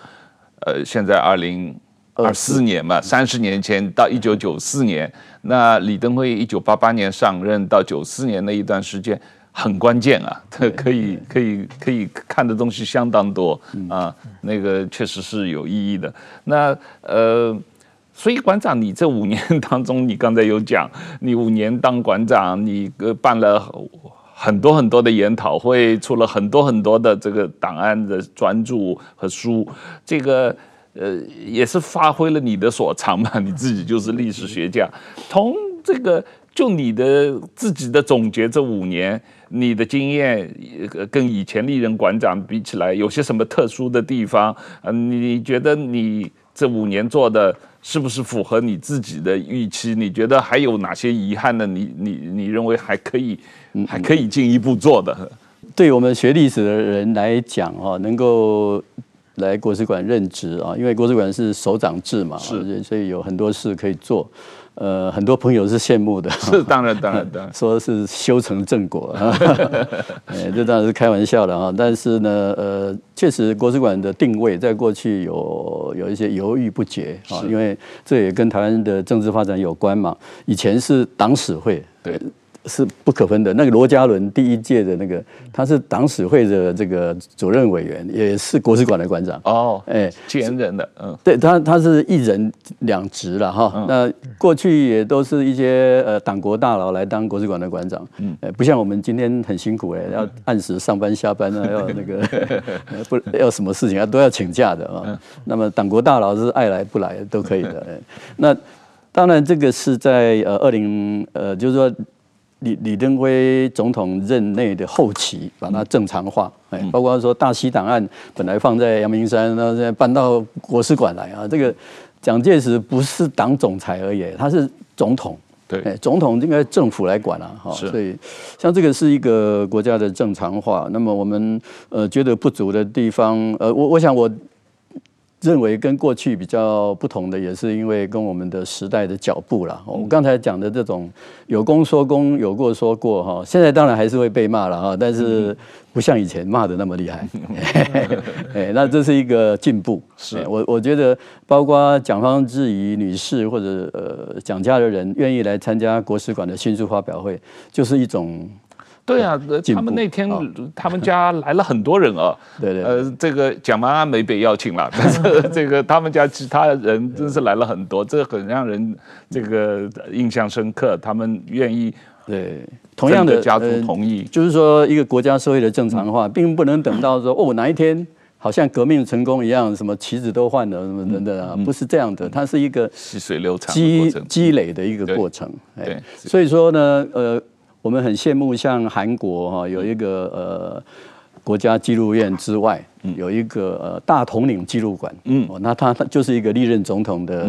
呃，现在二零二四年嘛，三十年前到一九九四年，那李登辉一九八八年上任到九四年那一段时间很关键啊，可以可以可以看的东西相当多啊，那个确实是有意义的。那呃。所以馆长，你这五年当中，你刚才有讲，你五年当馆长，你呃办了很多很多的研讨会，出了很多很多的这个档案的专著和书，这个呃也是发挥了你的所长嘛。你自己就是历史学家，从这个就你的自己的总结，这五年你的经验跟以前历任馆长比起来，有些什么特殊的地方？嗯，你觉得你这五年做的？是不是符合你自己的预期？你觉得还有哪些遗憾呢？你你你认为还可以，还可以进一步做的？对我们学历史的人来讲，啊，能够来国史馆任职啊，因为国史馆是首长制嘛，是，所以有很多事可以做。呃，很多朋友是羡慕的，是当然，当然，当然，说是修成正果，哎，这当然是开玩笑的啊。但是呢，呃，确实国史馆的定位在过去有有一些犹豫不决啊，因为这也跟台湾的政治发展有关嘛。以前是党史会，对，是不可分的。那个罗家伦第一届的那个，他是党史会的这个主任委员，也是国史馆的馆长。哦，哎，前人的，嗯，对他他是一人两职了哈。嗯、那过去也都是一些呃党国大佬来当国史馆的馆长，嗯，不像我们今天很辛苦哎，要按时上班下班啊，要那个 不要什么事情啊都要请假的啊。嗯、那么党国大佬是爱来不来都可以的。那当然这个是在呃二零呃就是说。李李登辉总统任内的后期，把它正常化，哎，包括说大溪档案本来放在阳明山，然后现在搬到国史馆来啊。这个蒋介石不是党总裁而已，他是总统，对，哎，总统应该政府来管啊，哈，所以像这个是一个国家的正常化。那么我们呃觉得不足的地方，呃，我我想我。认为跟过去比较不同的，也是因为跟我们的时代的脚步了。我刚才讲的这种有功说功，有过说过哈，现在当然还是会被骂了哈，但是不像以前骂的那么厉害。哎，那这是一个进步。是我我觉得，包括蒋方智怡女士或者呃蒋家的人愿意来参加国史馆的新书发表会，就是一种。对啊，他们那天他们家来了很多人啊。对对。呃，这个蒋妈妈没被邀请了，但是这个他们家其他人真是来了很多，这很让人这个印象深刻。他们愿意对同样的家族同意，就是说一个国家社会的正常化，并不能等到说哦哪一天好像革命成功一样，什么旗子都换了什么等等啊，不是这样的，它是一个细水流长积积累的一个过程。对，所以说呢，呃。我们很羡慕像韩国哈有一个呃国家纪录院之外，有一个呃大统领纪录馆，嗯，那它它就是一个历任总统的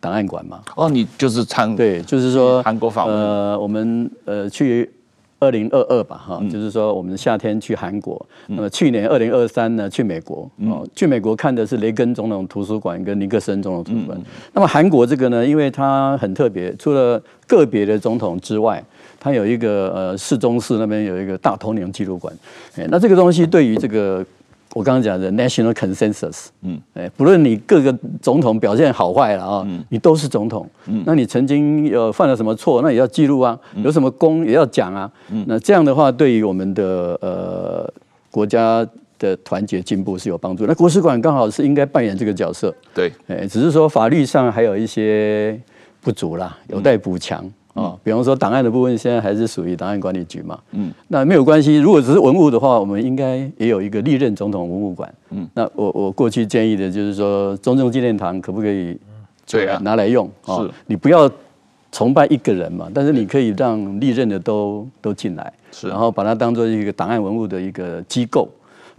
档案馆嘛。哦，你就是参对，就是说韩国访问。呃，我们呃去二零二二吧哈，就是说我们夏天去韩国，那么去年二零二三呢去美国，哦，去美国看的是雷根总统图书馆跟尼克森总统图书馆。那么韩国这个呢，因为它很特别，除了个别的总统之外。它有一个呃市中市那边有一个大头牛纪录馆，哎，那这个东西对于这个我刚刚讲的 national consensus，嗯，哎，不论你各个总统表现好坏了啊，嗯，你都是总统，嗯，那你曾经有犯了什么错，那也要记录啊，有什么功也要讲啊，嗯，那这样的话对于我们的呃国家的团结进步是有帮助。那国史馆刚好是应该扮演这个角色，对，哎，只是说法律上还有一些不足啦，有待补强。哦，比方说档案的部分，现在还是属于档案管理局嘛。嗯，那没有关系。如果只是文物的话，我们应该也有一个历任总统文物馆。嗯，那我我过去建议的就是说，中正纪念堂可不可以对啊拿来用？是，你不要崇拜一个人嘛，但是你可以让历任的都都进来，是，然后把它当做一个档案文物的一个机构。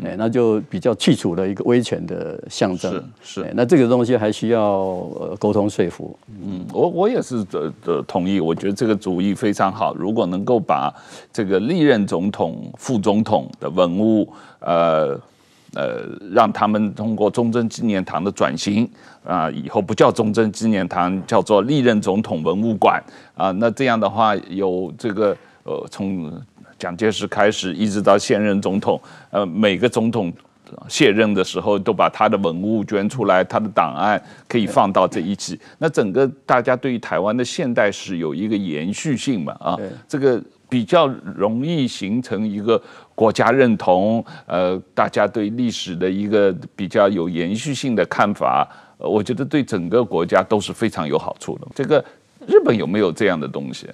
哎，那就比较去除了一个威权的象征。是是，那这个东西还需要呃沟通说服。嗯，我我也是的的同意，我觉得这个主意非常好。如果能够把这个历任总统、副总统的文物，呃呃，让他们通过中正纪念堂的转型啊，以后不叫中正纪念堂，叫做历任总统文物馆啊，那这样的话有这个呃从。蒋介石开始，一直到现任总统，呃，每个总统卸任的时候，都把他的文物捐出来，他的档案可以放到这一起。那整个大家对于台湾的现代史有一个延续性嘛？啊，这个比较容易形成一个国家认同，呃，大家对历史的一个比较有延续性的看法，我觉得对整个国家都是非常有好处的。这个日本有没有这样的东西？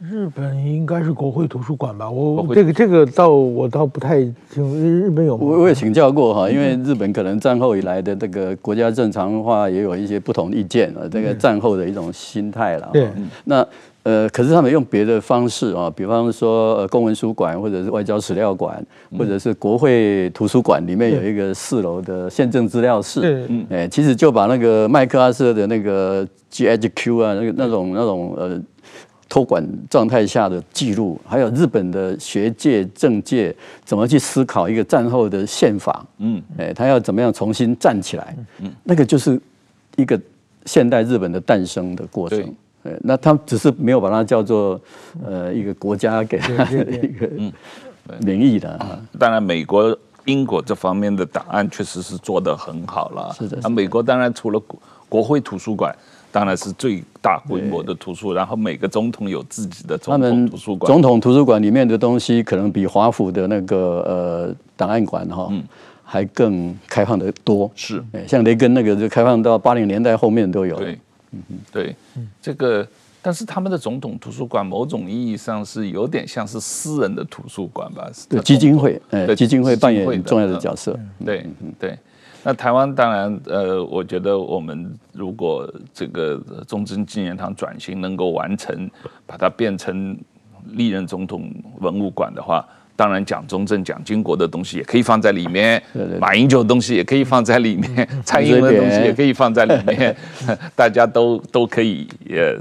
日本应该是国会图书馆吧？我这个这个倒我倒不太清楚。日本有吗？我我也请教过哈，因为日本可能战后以来的这个国家正常化也有一些不同意见啊，这个战后的一种心态了。对，那呃，可是他们用别的方式啊，比方说呃公文书馆，或者是外交史料馆，或者是国会图书馆里面有一个四楼的宪政资料室。嗯，哎，其实就把那个麦克阿瑟的那个 GHQ 啊，那个那种那种呃。托管状态下的记录，还有日本的学界、政界怎么去思考一个战后的宪法？嗯，哎，他要怎么样重新站起来？嗯，那个就是一个现代日本的诞生的过程。对，那他只是没有把它叫做呃一个国家给他的一个名义的。啊当然，美国、英国这方面的档案确实是做得很好了。是的，那美国当然除了。国会图书馆当然是最大规模的图书，然后每个总统有自己的总统图书馆。总统图书馆里面的东西可能比华府的那个呃档案馆哈还更开放的多。是，像雷根那个就开放到八零年代后面都有。对，嗯对，这个。但是他们的总统图书馆，某种意义上是有点像是私人的图书馆吧？对，基金会，对，基金会扮演很重要的角色。对，对。那台湾当然，呃，我觉得我们如果这个中正纪念堂转型能够完成，把它变成历任总统文物馆的话，当然蒋中正、蒋经国的东西也可以放在里面，马英九的东西也可以放在里面，蔡英文的东西也可以放在里面，大家都都可以也。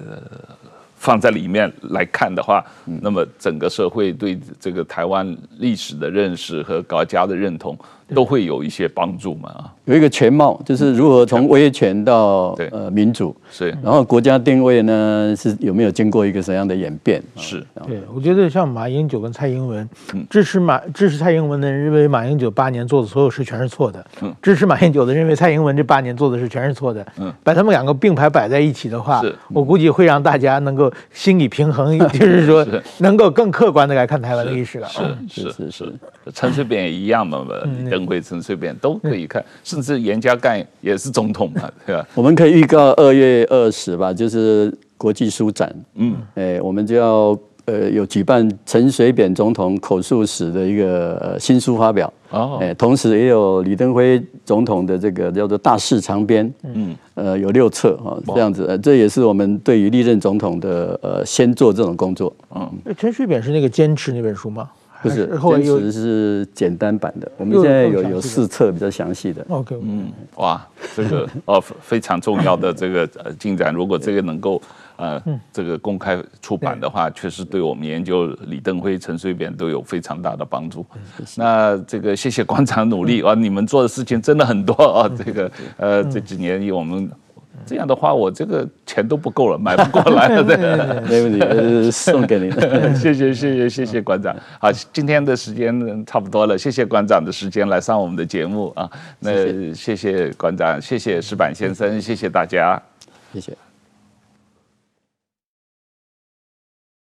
放在里面来看的话，那么整个社会对这个台湾历史的认识和国家的认同。都会有一些帮助嘛，有一个全貌，就是如何从威权到呃民主，是，然后国家定位呢是有没有经过一个什么样的演变？是，对，我觉得像马英九跟蔡英文，支持马支持蔡英文的人认为马英九八年做的所有事全是错的，支持马英九的认为蔡英文这八年做的事全是错的，嗯。把他们两个并排摆在一起的话，我估计会让大家能够心理平衡，就是说能够更客观的来看台湾的历史了。是是是是，陈水扁也一样嘛嘛。陈水扁都可以看，甚至严家淦也是总统嘛，对吧？我们可以预告二月二十吧，就是国际书展，嗯，哎，我们就要呃有举办陈水扁总统口述史的一个新书发表，哦，哎，同时也有李登辉总统的这个叫做大事长编，嗯，呃，有六册啊，这样子，呃，这也是我们对于历任总统的呃先做这种工作，嗯，陈水扁是那个坚持那本书吗？不是，坚持是简单版的。我们现在有有四册比较详细的。OK，嗯，哇，这个哦非常重要的这个呃进展，如果这个能够呃这个公开出版的话，确实对我们研究李登辉、陈水扁都有非常大的帮助。那这个谢谢馆长努力啊，你们做的事情真的很多啊。这个呃这几年以我们。这样的话，我这个钱都不够了，买不过来了。对，没问题，送给您。谢谢，谢谢，谢谢馆长。好，今天的时间差不多了，谢谢馆长的时间来上我们的节目啊。那谢谢馆长，谢谢石板先生，谢谢大家，谢谢。